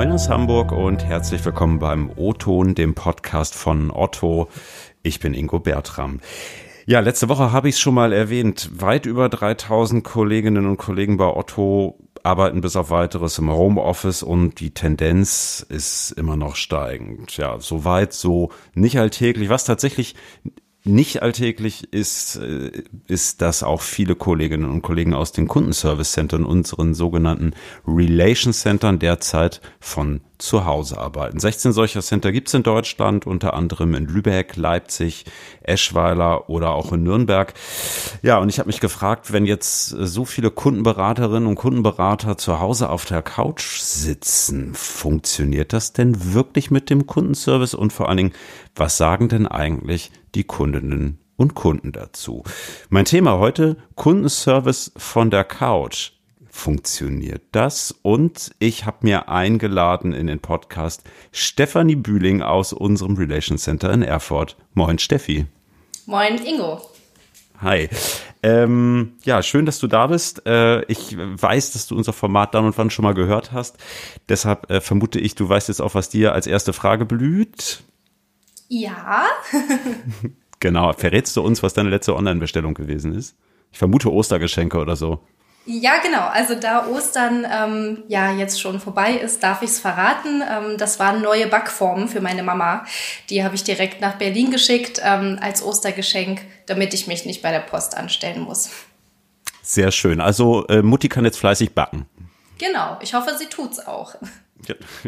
Moin aus Hamburg und herzlich willkommen beim O-Ton, dem Podcast von Otto. Ich bin Ingo Bertram. Ja, letzte Woche habe ich es schon mal erwähnt. Weit über 3000 Kolleginnen und Kollegen bei Otto arbeiten bis auf weiteres im Homeoffice und die Tendenz ist immer noch steigend. Ja, so weit, so nicht alltäglich, was tatsächlich nicht alltäglich ist, äh, ist, dass auch viele Kolleginnen und Kollegen aus den Kundenservice-Centern, unseren sogenannten Relation Centern, derzeit von zu Hause arbeiten. 16 solcher Center gibt's in Deutschland, unter anderem in Lübeck, Leipzig, Eschweiler oder auch in Nürnberg. Ja, und ich habe mich gefragt, wenn jetzt so viele Kundenberaterinnen und Kundenberater zu Hause auf der Couch sitzen, funktioniert das denn wirklich mit dem Kundenservice? Und vor allen Dingen, was sagen denn eigentlich die Kundinnen und Kunden dazu? Mein Thema heute, Kundenservice von der Couch funktioniert das. Und ich habe mir eingeladen in den Podcast Stefanie Bühling aus unserem Relation Center in Erfurt. Moin, Steffi. Moin, Ingo. Hi. Ähm, ja, schön, dass du da bist. Äh, ich weiß, dass du unser Format dann und wann schon mal gehört hast. Deshalb äh, vermute ich, du weißt jetzt auch, was dir als erste Frage blüht. Ja. genau. Verrätst du uns, was deine letzte Online-Bestellung gewesen ist? Ich vermute Ostergeschenke oder so. Ja, genau. Also da Ostern ähm, ja jetzt schon vorbei ist, darf ich es verraten. Ähm, das waren neue Backformen für meine Mama. Die habe ich direkt nach Berlin geschickt ähm, als Ostergeschenk, damit ich mich nicht bei der Post anstellen muss. Sehr schön. Also äh, Mutti kann jetzt fleißig backen. Genau. Ich hoffe, sie tut's auch.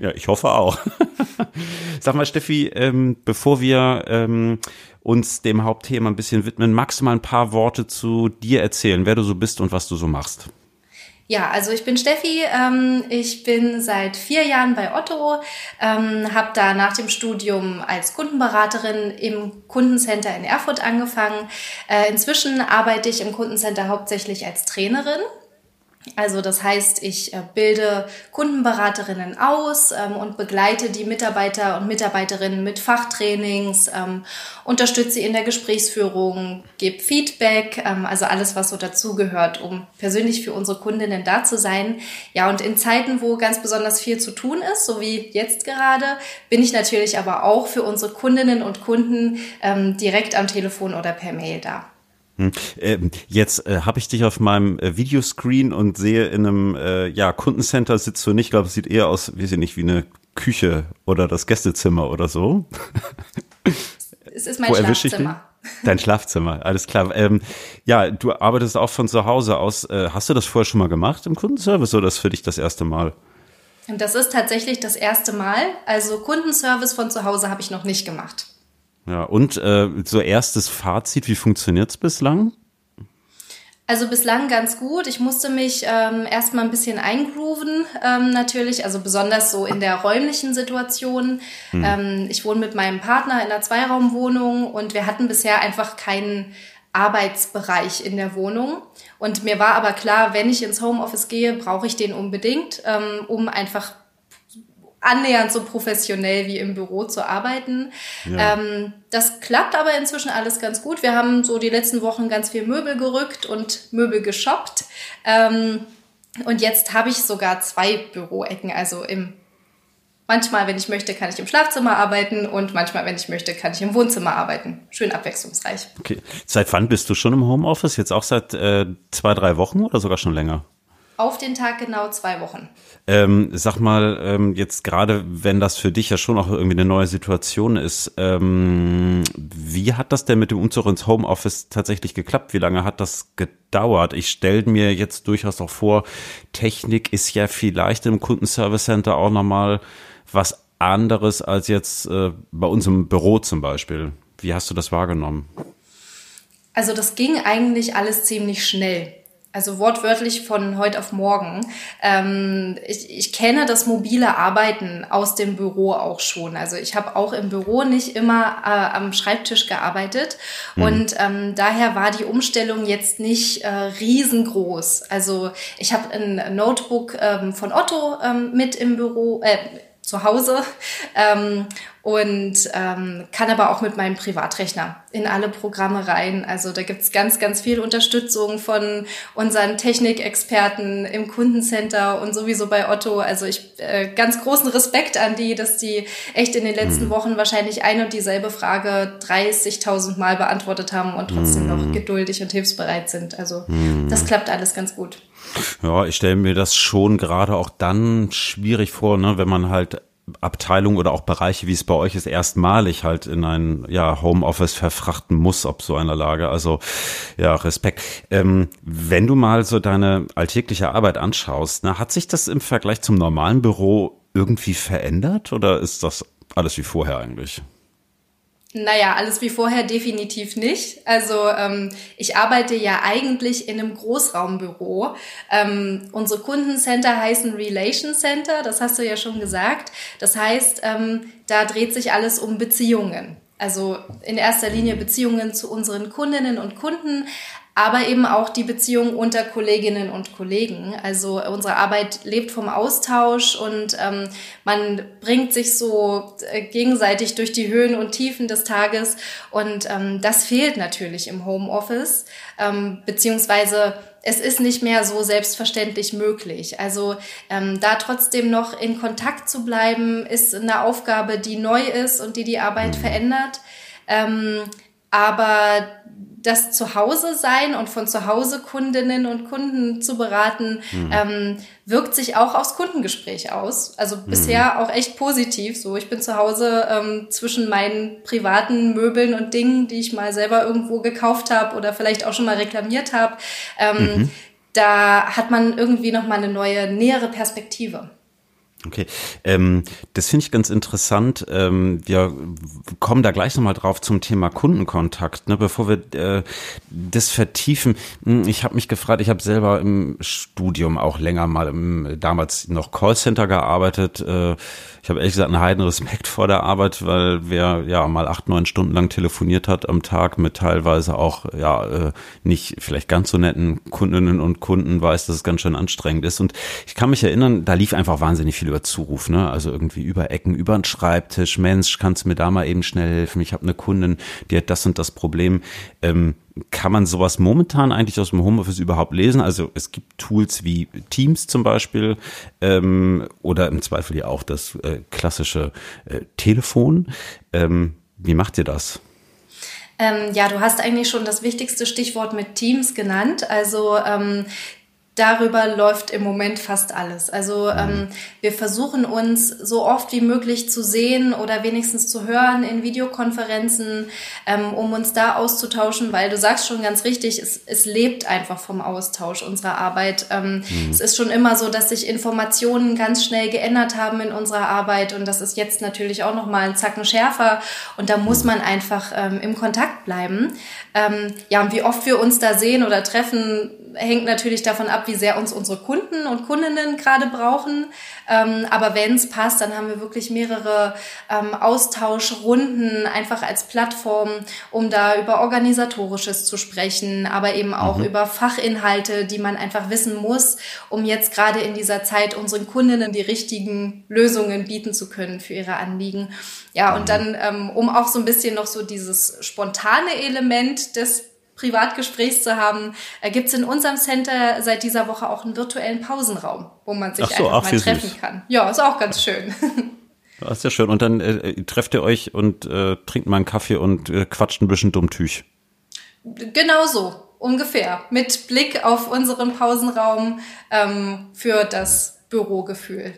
Ja, ich hoffe auch. Sag mal, Steffi, ähm, bevor wir ähm, uns dem Hauptthema ein bisschen widmen, magst du mal ein paar Worte zu dir erzählen, wer du so bist und was du so machst? Ja, also ich bin Steffi, ähm, ich bin seit vier Jahren bei Otto, ähm, habe da nach dem Studium als Kundenberaterin im Kundencenter in Erfurt angefangen. Äh, inzwischen arbeite ich im Kundencenter hauptsächlich als Trainerin. Also das heißt, ich äh, bilde Kundenberaterinnen aus ähm, und begleite die Mitarbeiter und Mitarbeiterinnen mit Fachtrainings, ähm, unterstütze sie in der Gesprächsführung, gebe Feedback, ähm, also alles, was so dazugehört, um persönlich für unsere Kundinnen da zu sein. Ja, und in Zeiten, wo ganz besonders viel zu tun ist, so wie jetzt gerade, bin ich natürlich aber auch für unsere Kundinnen und Kunden ähm, direkt am Telefon oder per Mail da. Hm. Ähm, jetzt äh, habe ich dich auf meinem äh, Videoscreen und sehe in einem äh, ja, Kundencenter sitzt du nicht. Ich glaube, es sieht eher aus, wie sie nicht, wie eine Küche oder das Gästezimmer oder so. Es ist mein Wo Schlafzimmer. Dein Schlafzimmer, alles klar. Ähm, ja, du arbeitest auch von zu Hause aus. Äh, hast du das vorher schon mal gemacht im Kundenservice oder ist für dich das erste Mal? Das ist tatsächlich das erste Mal. Also Kundenservice von zu Hause habe ich noch nicht gemacht. Ja, und äh, so erstes Fazit, wie funktioniert's bislang? Also bislang ganz gut. Ich musste mich ähm, erstmal ein bisschen eingrooven, ähm, natürlich, also besonders so in der räumlichen Situation. Hm. Ähm, ich wohne mit meinem Partner in einer Zweiraumwohnung und wir hatten bisher einfach keinen Arbeitsbereich in der Wohnung. Und mir war aber klar, wenn ich ins Homeoffice gehe, brauche ich den unbedingt, ähm, um einfach annähernd so professionell wie im Büro zu arbeiten. Ja. Ähm, das klappt aber inzwischen alles ganz gut. Wir haben so die letzten Wochen ganz viel Möbel gerückt und Möbel geshoppt. Ähm, und jetzt habe ich sogar zwei Büroecken, also im Manchmal, wenn ich möchte, kann ich im Schlafzimmer arbeiten und manchmal, wenn ich möchte, kann ich im Wohnzimmer arbeiten. Schön abwechslungsreich. Okay. Seit wann bist du schon im Homeoffice? Jetzt auch seit äh, zwei, drei Wochen oder sogar schon länger? Auf den Tag genau zwei Wochen. Ähm, sag mal, ähm, jetzt gerade, wenn das für dich ja schon auch irgendwie eine neue Situation ist, ähm, wie hat das denn mit dem Umzug ins Homeoffice tatsächlich geklappt? Wie lange hat das gedauert? Ich stelle mir jetzt durchaus auch vor, Technik ist ja vielleicht im Kundenservice Center auch nochmal was anderes als jetzt äh, bei uns im Büro zum Beispiel. Wie hast du das wahrgenommen? Also das ging eigentlich alles ziemlich schnell. Also wortwörtlich von heute auf morgen. Ähm, ich, ich kenne das mobile Arbeiten aus dem Büro auch schon. Also ich habe auch im Büro nicht immer äh, am Schreibtisch gearbeitet. Mhm. Und ähm, daher war die Umstellung jetzt nicht äh, riesengroß. Also ich habe ein Notebook ähm, von Otto ähm, mit im Büro. Äh, zu Hause. Ähm, und ähm, kann aber auch mit meinem Privatrechner in alle Programme rein. Also da gibt's ganz, ganz viel Unterstützung von unseren Technikexperten im Kundencenter und sowieso bei Otto. Also ich äh, ganz großen Respekt an die, dass die echt in den letzten mhm. Wochen wahrscheinlich ein und dieselbe Frage 30.000 Mal beantwortet haben und trotzdem noch mhm. geduldig und hilfsbereit sind. Also mhm. das klappt alles ganz gut. Ja, ich stelle mir das schon gerade auch dann schwierig vor, ne, wenn man halt Abteilungen oder auch Bereiche, wie es bei euch ist, erstmalig halt in ein ja, Homeoffice verfrachten muss, ob so einer Lage. Also ja, Respekt. Ähm, wenn du mal so deine alltägliche Arbeit anschaust, na, hat sich das im Vergleich zum normalen Büro irgendwie verändert oder ist das alles wie vorher eigentlich? Naja, alles wie vorher definitiv nicht. Also ähm, ich arbeite ja eigentlich in einem Großraumbüro. Ähm, unsere Kundencenter heißen Relation Center, das hast du ja schon gesagt. Das heißt, ähm, da dreht sich alles um Beziehungen. Also in erster Linie Beziehungen zu unseren Kundinnen und Kunden, aber eben auch die Beziehung unter Kolleginnen und Kollegen. Also unsere Arbeit lebt vom Austausch und ähm, man bringt sich so äh, gegenseitig durch die Höhen und Tiefen des Tages und ähm, das fehlt natürlich im Homeoffice, ähm, beziehungsweise es ist nicht mehr so selbstverständlich möglich. Also ähm, da trotzdem noch in Kontakt zu bleiben, ist eine Aufgabe, die neu ist und die die Arbeit verändert. Ähm, aber das Zuhause sein und von zu Hause Kundinnen und Kunden zu beraten, mhm. ähm, wirkt sich auch aufs Kundengespräch aus. Also mhm. bisher auch echt positiv. So, ich bin zu Hause ähm, zwischen meinen privaten Möbeln und Dingen, die ich mal selber irgendwo gekauft habe oder vielleicht auch schon mal reklamiert habe. Ähm, mhm. Da hat man irgendwie noch mal eine neue, nähere Perspektive. Okay, ähm, das finde ich ganz interessant. Ähm, wir kommen da gleich nochmal drauf zum Thema Kundenkontakt. Ne? Bevor wir äh, das vertiefen, hm, ich habe mich gefragt, ich habe selber im Studium auch länger mal im damals noch Callcenter gearbeitet. Äh, ich habe ehrlich gesagt einen heiden Respekt vor der Arbeit, weil wer ja mal acht, neun Stunden lang telefoniert hat am Tag mit teilweise auch ja äh, nicht vielleicht ganz so netten Kundinnen und Kunden weiß, dass es ganz schön anstrengend ist. Und ich kann mich erinnern, da lief einfach wahnsinnig viel über Zuruf, ne? Also irgendwie über Ecken, über den Schreibtisch, Mensch, kannst du mir da mal eben schnell helfen? Ich habe eine Kundin, die hat das und das Problem. Ähm, kann man sowas momentan eigentlich aus dem Homeoffice überhaupt lesen? Also es gibt Tools wie Teams zum Beispiel ähm, oder im Zweifel ja auch das äh, klassische äh, Telefon. Ähm, wie macht ihr das? Ähm, ja, du hast eigentlich schon das wichtigste Stichwort mit Teams genannt. Also ähm, darüber läuft im Moment fast alles. Also mhm. ähm, wir versuchen uns so oft wie möglich zu sehen oder wenigstens zu hören in Videokonferenzen, ähm, um uns da auszutauschen, weil du sagst schon ganz richtig, es, es lebt einfach vom Austausch unserer Arbeit. Ähm, mhm. Es ist schon immer so, dass sich Informationen ganz schnell geändert haben in unserer Arbeit und das ist jetzt natürlich auch noch mal ein Zacken schärfer und da muss mhm. man einfach ähm, im Kontakt bleiben. Ähm, ja, und wie oft wir uns da sehen oder treffen, hängt natürlich davon ab, wie sehr uns unsere Kunden und Kundinnen gerade brauchen. Ähm, aber wenn es passt, dann haben wir wirklich mehrere ähm, Austauschrunden einfach als Plattform, um da über organisatorisches zu sprechen, aber eben auch mhm. über Fachinhalte, die man einfach wissen muss, um jetzt gerade in dieser Zeit unseren Kundinnen die richtigen Lösungen bieten zu können für ihre Anliegen. Ja, und mhm. dann, ähm, um auch so ein bisschen noch so dieses spontane Element des Privatgesprächs zu haben, äh, gibt es in unserem Center seit dieser Woche auch einen virtuellen Pausenraum, wo man sich so, einfach mal treffen süß. kann. Ja, ist auch ganz schön. Das ist ja schön. Und dann äh, trefft ihr euch und äh, trinkt mal einen Kaffee und äh, quatscht ein bisschen Dummtüch. Genau so, ungefähr. Mit Blick auf unseren Pausenraum ähm, für das Bürogefühl.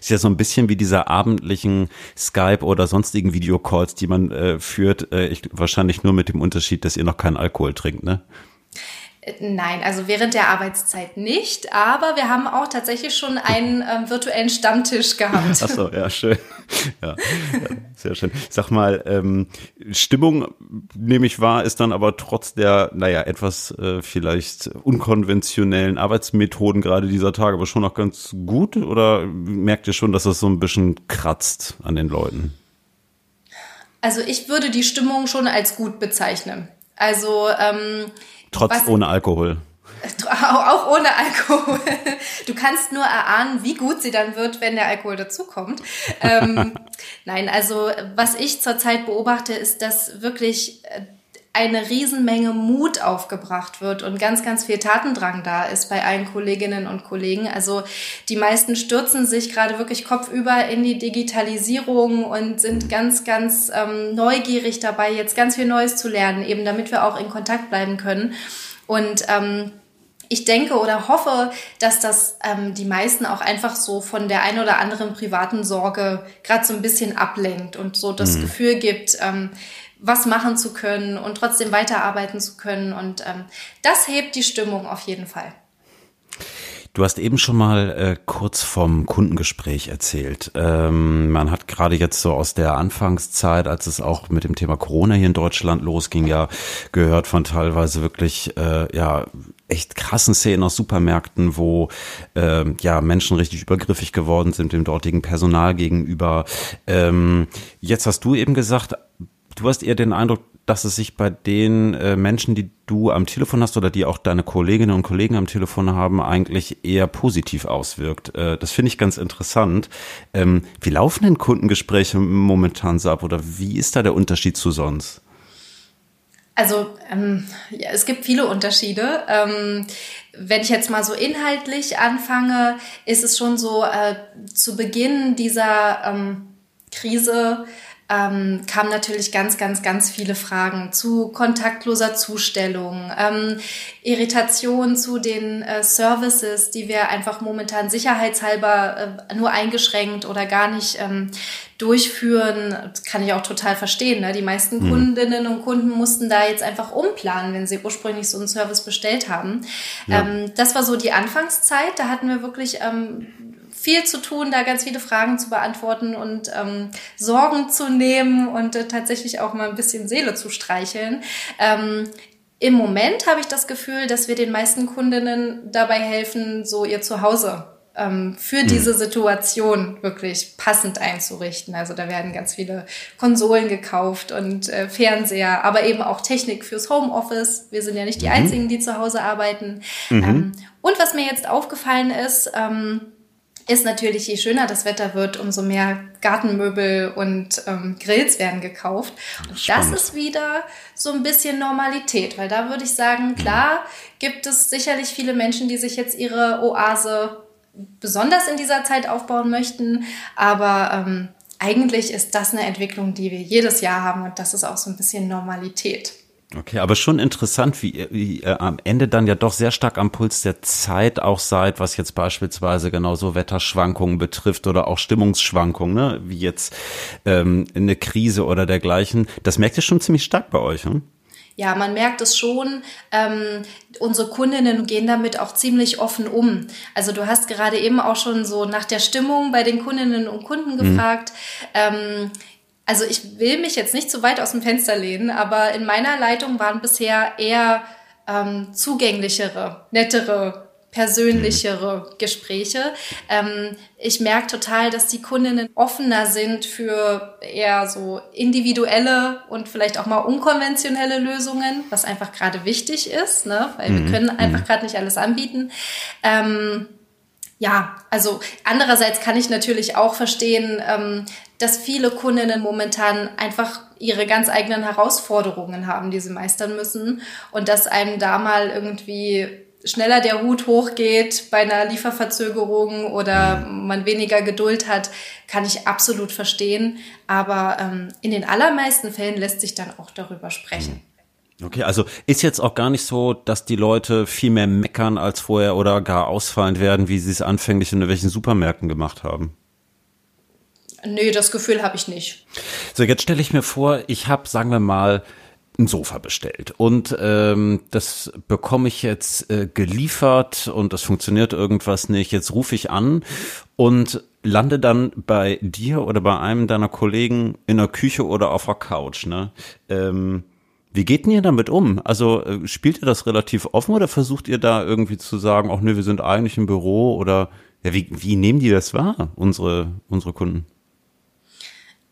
Ist ja so ein bisschen wie diese abendlichen Skype oder sonstigen Videocalls, die man äh, führt. Äh, ich, wahrscheinlich nur mit dem Unterschied, dass ihr noch keinen Alkohol trinkt, ne? Nein, also während der Arbeitszeit nicht, aber wir haben auch tatsächlich schon einen ähm, virtuellen Stammtisch gehabt. Ach so, ja, schön. Ja, sehr schön. Sag mal, ähm, Stimmung, nehme ich wahr, ist dann aber trotz der, naja, etwas äh, vielleicht unkonventionellen Arbeitsmethoden gerade dieser Tage aber schon noch ganz gut oder merkt ihr schon, dass das so ein bisschen kratzt an den Leuten? Also ich würde die Stimmung schon als gut bezeichnen. Also ähm, Trotz Was, ohne Alkohol. Auch ohne Alkohol. du kannst nur erahnen, wie gut sie dann wird, wenn der Alkohol dazukommt. ähm, nein, also was ich zurzeit beobachte, ist, dass wirklich äh, eine Riesenmenge Mut aufgebracht wird und ganz, ganz viel Tatendrang da ist bei allen Kolleginnen und Kollegen. Also die meisten stürzen sich gerade wirklich kopfüber in die Digitalisierung und sind ganz, ganz ähm, neugierig dabei, jetzt ganz viel Neues zu lernen, eben damit wir auch in Kontakt bleiben können. Und ähm, ich denke oder hoffe, dass das ähm, die meisten auch einfach so von der ein oder anderen privaten Sorge gerade so ein bisschen ablenkt und so das mhm. Gefühl gibt, ähm, was machen zu können und trotzdem weiterarbeiten zu können. Und ähm, das hebt die Stimmung auf jeden Fall. Du hast eben schon mal äh, kurz vom Kundengespräch erzählt. Ähm, man hat gerade jetzt so aus der Anfangszeit, als es auch mit dem Thema Corona hier in Deutschland losging, ja gehört von teilweise wirklich äh, ja echt krassen Szenen aus Supermärkten, wo äh, ja Menschen richtig übergriffig geworden sind dem dortigen Personal gegenüber. Ähm, jetzt hast du eben gesagt, du hast eher den Eindruck, dass es sich bei den äh, Menschen, die du am Telefon hast oder die auch deine Kolleginnen und Kollegen am Telefon haben, eigentlich eher positiv auswirkt. Äh, das finde ich ganz interessant. Ähm, wie laufen denn Kundengespräche momentan so ab oder wie ist da der Unterschied zu sonst? Also ähm, ja, es gibt viele Unterschiede. Ähm, wenn ich jetzt mal so inhaltlich anfange, ist es schon so, äh, zu Beginn dieser ähm, Krise ähm, kamen natürlich ganz, ganz, ganz viele Fragen zu kontaktloser Zustellung, ähm, Irritation zu den äh, Services, die wir einfach momentan sicherheitshalber äh, nur eingeschränkt oder gar nicht ähm, durchführen. Das kann ich auch total verstehen. Ne? Die meisten mhm. Kundinnen und Kunden mussten da jetzt einfach umplanen, wenn sie ursprünglich so einen Service bestellt haben. Ja. Ähm, das war so die Anfangszeit. Da hatten wir wirklich ähm, viel zu tun, da ganz viele Fragen zu beantworten und ähm, Sorgen zu nehmen und äh, tatsächlich auch mal ein bisschen Seele zu streicheln. Ähm, Im Moment habe ich das Gefühl, dass wir den meisten Kundinnen dabei helfen, so ihr Zuhause ähm, für mhm. diese Situation wirklich passend einzurichten. Also da werden ganz viele Konsolen gekauft und äh, Fernseher, aber eben auch Technik fürs Homeoffice. Wir sind ja nicht die mhm. Einzigen, die zu Hause arbeiten. Mhm. Ähm, und was mir jetzt aufgefallen ist, ähm, ist natürlich, je schöner das Wetter wird, umso mehr Gartenmöbel und ähm, Grills werden gekauft. Und Spannend. das ist wieder so ein bisschen Normalität, weil da würde ich sagen, klar gibt es sicherlich viele Menschen, die sich jetzt ihre Oase besonders in dieser Zeit aufbauen möchten, aber ähm, eigentlich ist das eine Entwicklung, die wir jedes Jahr haben und das ist auch so ein bisschen Normalität. Okay, aber schon interessant, wie, wie ihr am Ende dann ja doch sehr stark am Puls der Zeit auch seid, was jetzt beispielsweise genauso Wetterschwankungen betrifft oder auch Stimmungsschwankungen, ne? wie jetzt ähm, eine Krise oder dergleichen. Das merkt ihr schon ziemlich stark bei euch, hm? Ja, man merkt es schon. Ähm, unsere Kundinnen gehen damit auch ziemlich offen um. Also du hast gerade eben auch schon so nach der Stimmung bei den Kundinnen und Kunden mhm. gefragt. Ähm, also ich will mich jetzt nicht zu weit aus dem Fenster lehnen, aber in meiner Leitung waren bisher eher ähm, zugänglichere, nettere, persönlichere mhm. Gespräche. Ähm, ich merke total, dass die Kundinnen offener sind für eher so individuelle und vielleicht auch mal unkonventionelle Lösungen, was einfach gerade wichtig ist, ne? weil mhm. wir können einfach mhm. gerade nicht alles anbieten. Ähm, ja, also andererseits kann ich natürlich auch verstehen, ähm, dass viele Kundinnen momentan einfach ihre ganz eigenen Herausforderungen haben, die sie meistern müssen und dass einem da mal irgendwie schneller der Hut hochgeht bei einer Lieferverzögerung oder man weniger Geduld hat, kann ich absolut verstehen. Aber ähm, in den allermeisten Fällen lässt sich dann auch darüber sprechen. Okay, also ist jetzt auch gar nicht so, dass die Leute viel mehr meckern als vorher oder gar ausfallend werden, wie sie es anfänglich in welchen Supermärkten gemacht haben. Nee, das Gefühl habe ich nicht. So, jetzt stelle ich mir vor, ich habe, sagen wir mal, ein Sofa bestellt und ähm, das bekomme ich jetzt äh, geliefert und das funktioniert irgendwas nicht. Jetzt rufe ich an und lande dann bei dir oder bei einem deiner Kollegen in der Küche oder auf der Couch. Ne? Ähm, wie geht denn ihr damit um? Also äh, spielt ihr das relativ offen oder versucht ihr da irgendwie zu sagen, ach nee, wir sind eigentlich im Büro oder ja, wie, wie nehmen die das wahr, unsere, unsere Kunden?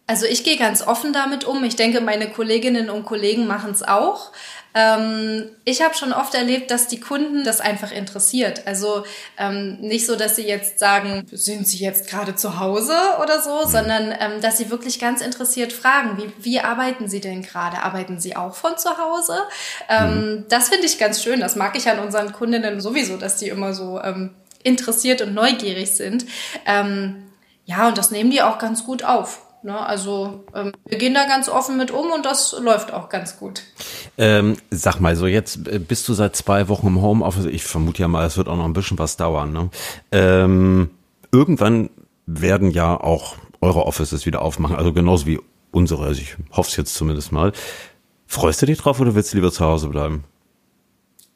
Also ich gehe ganz offen damit um. Ich denke, meine Kolleginnen und Kollegen machen es auch. Ähm, ich habe schon oft erlebt, dass die Kunden das einfach interessiert. Also ähm, nicht so, dass sie jetzt sagen, sind sie jetzt gerade zu Hause oder so, mhm. sondern ähm, dass sie wirklich ganz interessiert fragen, wie, wie arbeiten sie denn gerade? Arbeiten sie auch von zu Hause? Ähm, mhm. Das finde ich ganz schön. Das mag ich an unseren Kundinnen sowieso, dass die immer so ähm, interessiert und neugierig sind. Ähm, ja, und das nehmen die auch ganz gut auf. Ne? Also ähm, wir gehen da ganz offen mit um und das läuft auch ganz gut. Ähm, sag mal, so jetzt äh, bist du seit zwei Wochen im Homeoffice. Ich vermute ja mal, es wird auch noch ein bisschen was dauern. Ne? Ähm, irgendwann werden ja auch eure Offices wieder aufmachen, also genauso wie unsere. Also ich hoffe es jetzt zumindest mal. Freust du dich drauf oder willst du lieber zu Hause bleiben?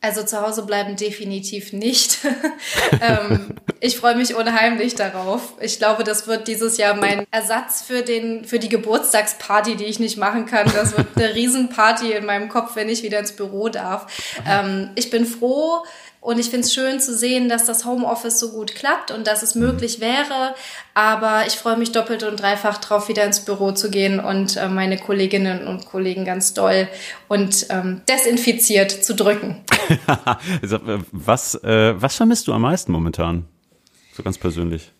Also zu Hause bleiben definitiv nicht. ähm, ich freue mich unheimlich darauf. Ich glaube, das wird dieses Jahr mein Ersatz für den für die Geburtstagsparty, die ich nicht machen kann. Das wird eine Riesenparty in meinem Kopf, wenn ich wieder ins Büro darf. Ähm, ich bin froh, und ich finde es schön zu sehen, dass das Homeoffice so gut klappt und dass es möglich wäre. Aber ich freue mich doppelt und dreifach drauf, wieder ins Büro zu gehen und äh, meine Kolleginnen und Kollegen ganz doll und ähm, desinfiziert zu drücken. was, äh, was vermisst du am meisten momentan? So ganz persönlich.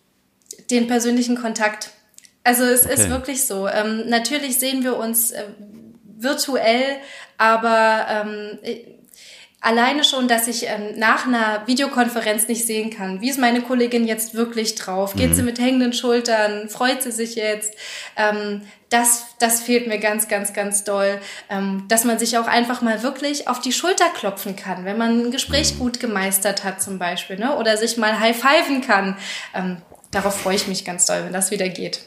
Den persönlichen Kontakt. Also es okay. ist wirklich so. Ähm, natürlich sehen wir uns äh, virtuell, aber ähm, Alleine schon, dass ich ähm, nach einer Videokonferenz nicht sehen kann, wie ist meine Kollegin jetzt wirklich drauf? Geht mhm. sie mit hängenden Schultern? Freut sie sich jetzt? Ähm, das, das fehlt mir ganz, ganz, ganz doll, ähm, dass man sich auch einfach mal wirklich auf die Schulter klopfen kann, wenn man ein Gespräch mhm. gut gemeistert hat zum Beispiel, ne? oder sich mal high-pfeifen kann. Ähm, darauf freue ich mich ganz doll, wenn das wieder geht.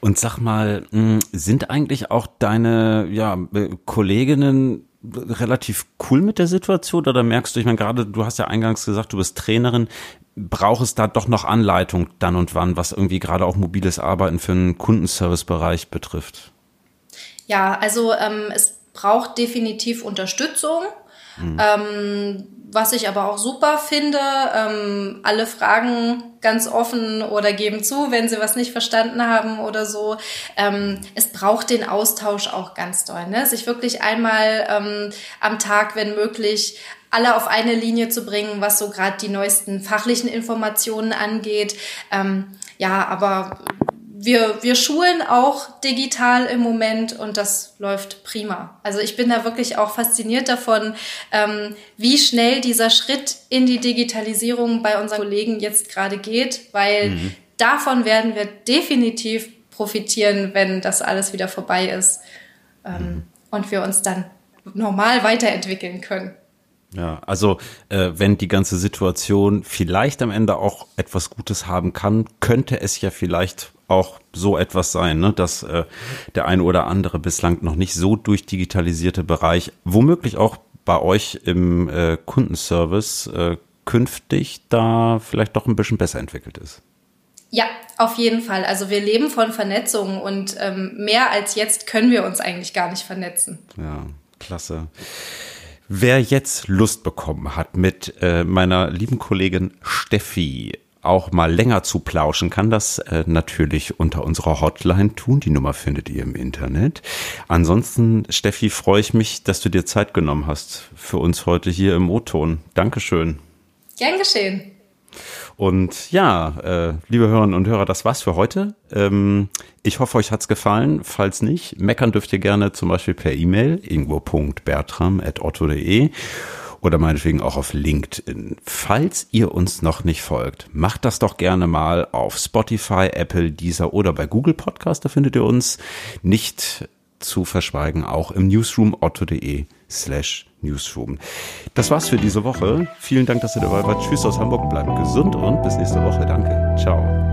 Und sag mal, hm, sind eigentlich auch deine ja, äh, Kolleginnen relativ cool mit der Situation oder merkst du, ich meine, gerade du hast ja eingangs gesagt, du bist Trainerin, braucht es da doch noch Anleitung dann und wann, was irgendwie gerade auch mobiles Arbeiten für einen Kundenservicebereich betrifft? Ja, also ähm, es braucht definitiv Unterstützung. Mhm. Ähm, was ich aber auch super finde, ähm, alle fragen ganz offen oder geben zu, wenn sie was nicht verstanden haben oder so. Ähm, es braucht den Austausch auch ganz doll. Ne? Sich wirklich einmal ähm, am Tag, wenn möglich, alle auf eine Linie zu bringen, was so gerade die neuesten fachlichen Informationen angeht. Ähm, ja, aber wir, wir schulen auch digital im Moment und das läuft prima. Also ich bin da wirklich auch fasziniert davon, ähm, wie schnell dieser Schritt in die Digitalisierung bei unseren Kollegen jetzt gerade geht, weil mhm. davon werden wir definitiv profitieren, wenn das alles wieder vorbei ist ähm, mhm. und wir uns dann normal weiterentwickeln können. Ja, also äh, wenn die ganze Situation vielleicht am Ende auch etwas Gutes haben kann, könnte es ja vielleicht auch so etwas sein, ne? dass äh, der eine oder andere bislang noch nicht so durchdigitalisierte Bereich, womöglich auch bei euch im äh, Kundenservice äh, künftig da vielleicht doch ein bisschen besser entwickelt ist. Ja, auf jeden Fall. Also wir leben von Vernetzung und ähm, mehr als jetzt können wir uns eigentlich gar nicht vernetzen. Ja, klasse. Wer jetzt Lust bekommen hat, mit äh, meiner lieben Kollegin Steffi auch mal länger zu plauschen, kann das äh, natürlich unter unserer Hotline tun. Die Nummer findet ihr im Internet. Ansonsten, Steffi, freue ich mich, dass du dir Zeit genommen hast für uns heute hier im O-Ton. Dankeschön. Gern geschehen. Und ja, äh, liebe Hörerinnen und Hörer, das war's für heute. Ähm, ich hoffe, euch hat's gefallen. Falls nicht, meckern dürft ihr gerne zum Beispiel per E-Mail irgendwo.bertram.otto.de oder meinetwegen auch auf LinkedIn. Falls ihr uns noch nicht folgt, macht das doch gerne mal auf Spotify, Apple, Deezer oder bei Google Podcast. Da findet ihr uns nicht zu verschweigen, auch im Newsroom otto.de slash Newsroom. Das war's für diese Woche. Vielen Dank, dass ihr dabei wart. Tschüss aus Hamburg, bleibt gesund und bis nächste Woche. Danke. Ciao.